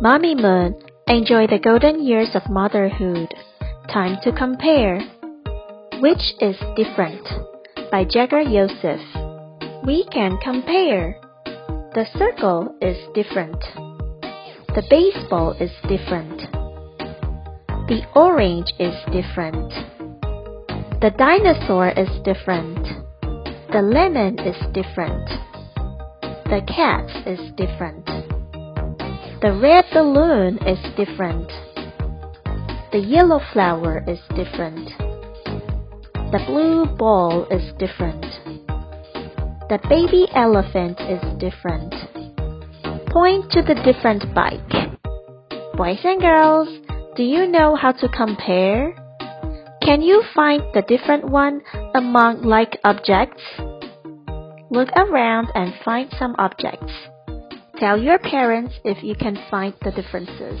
Mamimoon, enjoy the golden years of motherhood. Time to compare. Which is different? By Jagger Youssef. We can compare. The circle is different. The baseball is different. The orange is different. The dinosaur is different. The lemon is different. The cat is different. The red balloon is different. The yellow flower is different. The blue ball is different. The baby elephant is different. Point to the different bike. Boys and girls, do you know how to compare? Can you find the different one among like objects? Look around and find some objects. Tell your parents if you can find the differences.